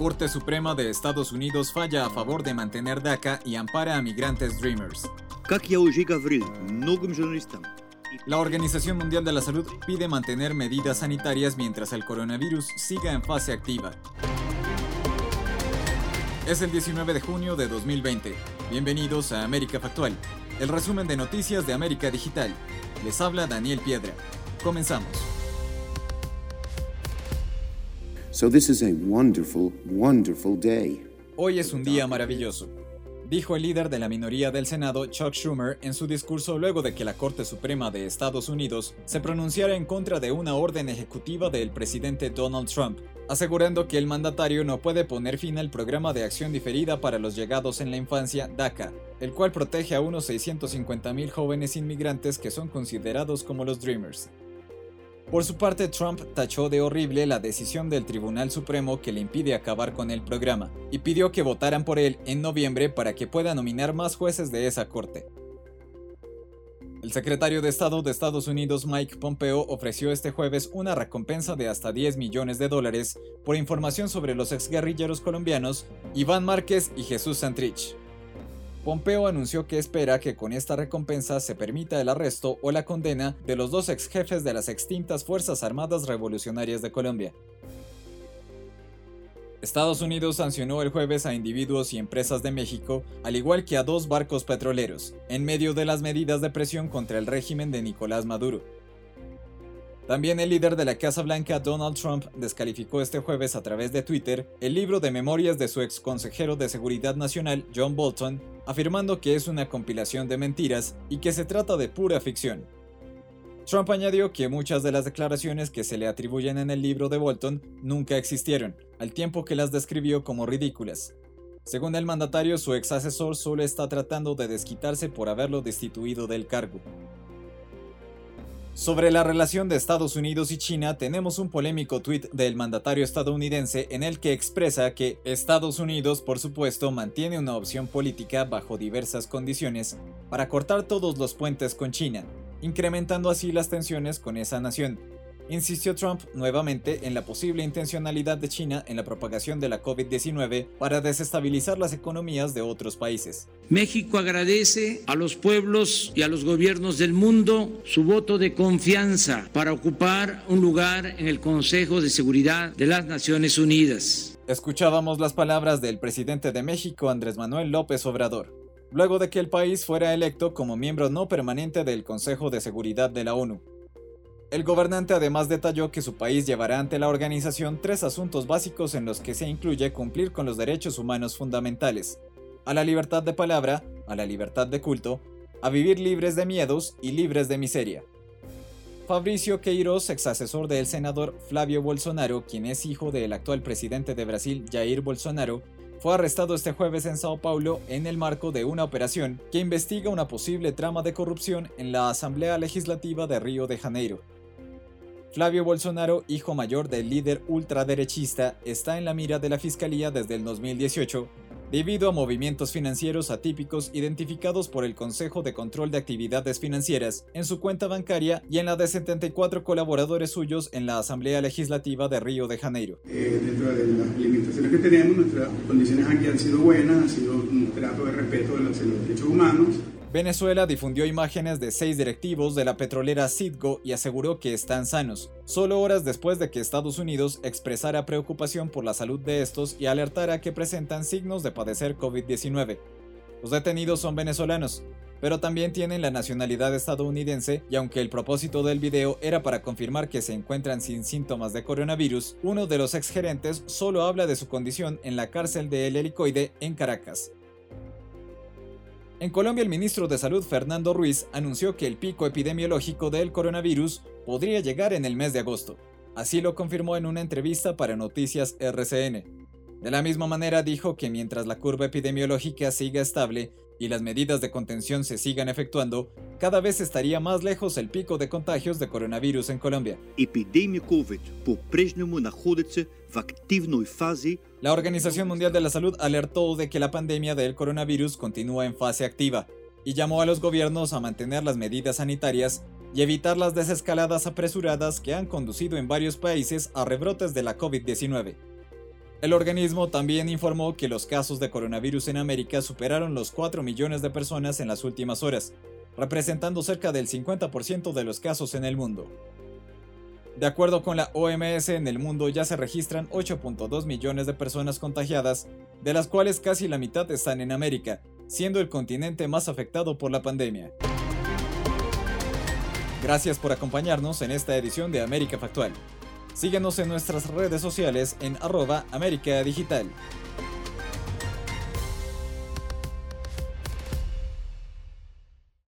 Corte Suprema de Estados Unidos falla a favor de mantener DACA y ampara a migrantes Dreamers. La Organización Mundial de la Salud pide mantener medidas sanitarias mientras el coronavirus siga en fase activa. Es el 19 de junio de 2020. Bienvenidos a América Factual, el resumen de noticias de América Digital. Les habla Daniel Piedra. Comenzamos. Hoy es un día maravilloso, dijo el líder de la minoría del Senado, Chuck Schumer, en su discurso luego de que la Corte Suprema de Estados Unidos se pronunciara en contra de una orden ejecutiva del presidente Donald Trump, asegurando que el mandatario no puede poner fin al programa de acción diferida para los llegados en la infancia DACA, el cual protege a unos 650.000 jóvenes inmigrantes que son considerados como los Dreamers. Por su parte, Trump tachó de horrible la decisión del Tribunal Supremo que le impide acabar con el programa y pidió que votaran por él en noviembre para que pueda nominar más jueces de esa corte. El secretario de Estado de Estados Unidos Mike Pompeo ofreció este jueves una recompensa de hasta 10 millones de dólares por información sobre los exguerrilleros colombianos Iván Márquez y Jesús Santrich. Pompeo anunció que espera que con esta recompensa se permita el arresto o la condena de los dos ex jefes de las extintas Fuerzas Armadas Revolucionarias de Colombia. Estados Unidos sancionó el jueves a individuos y empresas de México, al igual que a dos barcos petroleros, en medio de las medidas de presión contra el régimen de Nicolás Maduro. También el líder de la Casa Blanca, Donald Trump, descalificó este jueves a través de Twitter el libro de memorias de su ex consejero de Seguridad Nacional, John Bolton, afirmando que es una compilación de mentiras y que se trata de pura ficción. Trump añadió que muchas de las declaraciones que se le atribuyen en el libro de Bolton nunca existieron, al tiempo que las describió como ridículas. Según el mandatario, su ex asesor solo está tratando de desquitarse por haberlo destituido del cargo. Sobre la relación de Estados Unidos y China, tenemos un polémico tuit del mandatario estadounidense en el que expresa que Estados Unidos, por supuesto, mantiene una opción política bajo diversas condiciones para cortar todos los puentes con China, incrementando así las tensiones con esa nación, insistió Trump nuevamente en la posible intencionalidad de China en la propagación de la COVID-19 para desestabilizar las economías de otros países. México agradece a los pueblos y a los gobiernos del mundo su voto de confianza para ocupar un lugar en el Consejo de Seguridad de las Naciones Unidas. Escuchábamos las palabras del presidente de México, Andrés Manuel López Obrador luego de que el país fuera electo como miembro no permanente del Consejo de Seguridad de la ONU. El gobernante además detalló que su país llevará ante la organización tres asuntos básicos en los que se incluye cumplir con los derechos humanos fundamentales, a la libertad de palabra, a la libertad de culto, a vivir libres de miedos y libres de miseria. Fabricio Queiroz, ex asesor del senador Flavio Bolsonaro, quien es hijo del actual presidente de Brasil, Jair Bolsonaro, fue arrestado este jueves en Sao Paulo en el marco de una operación que investiga una posible trama de corrupción en la Asamblea Legislativa de Río de Janeiro. Flavio Bolsonaro, hijo mayor del líder ultraderechista, está en la mira de la Fiscalía desde el 2018 debido a movimientos financieros atípicos identificados por el Consejo de Control de Actividades Financieras en su cuenta bancaria y en la de 74 colaboradores suyos en la Asamblea Legislativa de Río de Janeiro. Eh, dentro de las limitaciones que tenemos, nuestras condiciones aquí han sido buenas, ha sido un trato de respeto de los derechos humanos. Venezuela difundió imágenes de seis directivos de la petrolera Citgo y aseguró que están sanos, solo horas después de que Estados Unidos expresara preocupación por la salud de estos y alertara que presentan signos de padecer COVID-19. Los detenidos son venezolanos, pero también tienen la nacionalidad estadounidense y aunque el propósito del video era para confirmar que se encuentran sin síntomas de coronavirus, uno de los exgerentes solo habla de su condición en la cárcel de El Helicoide en Caracas. En Colombia, el ministro de Salud Fernando Ruiz anunció que el pico epidemiológico del coronavirus podría llegar en el mes de agosto. Así lo confirmó en una entrevista para Noticias RCN. De la misma manera dijo que mientras la curva epidemiológica siga estable y las medidas de contención se sigan efectuando, cada vez estaría más lejos el pico de contagios de coronavirus en Colombia. La Organización Mundial de la Salud alertó de que la pandemia del coronavirus continúa en fase activa y llamó a los gobiernos a mantener las medidas sanitarias y evitar las desescaladas apresuradas que han conducido en varios países a rebrotes de la COVID-19. El organismo también informó que los casos de coronavirus en América superaron los 4 millones de personas en las últimas horas, representando cerca del 50% de los casos en el mundo. De acuerdo con la OMS, en el mundo ya se registran 8.2 millones de personas contagiadas, de las cuales casi la mitad están en América, siendo el continente más afectado por la pandemia. Gracias por acompañarnos en esta edición de América Factual. Síguenos en nuestras redes sociales en arroba América Digital.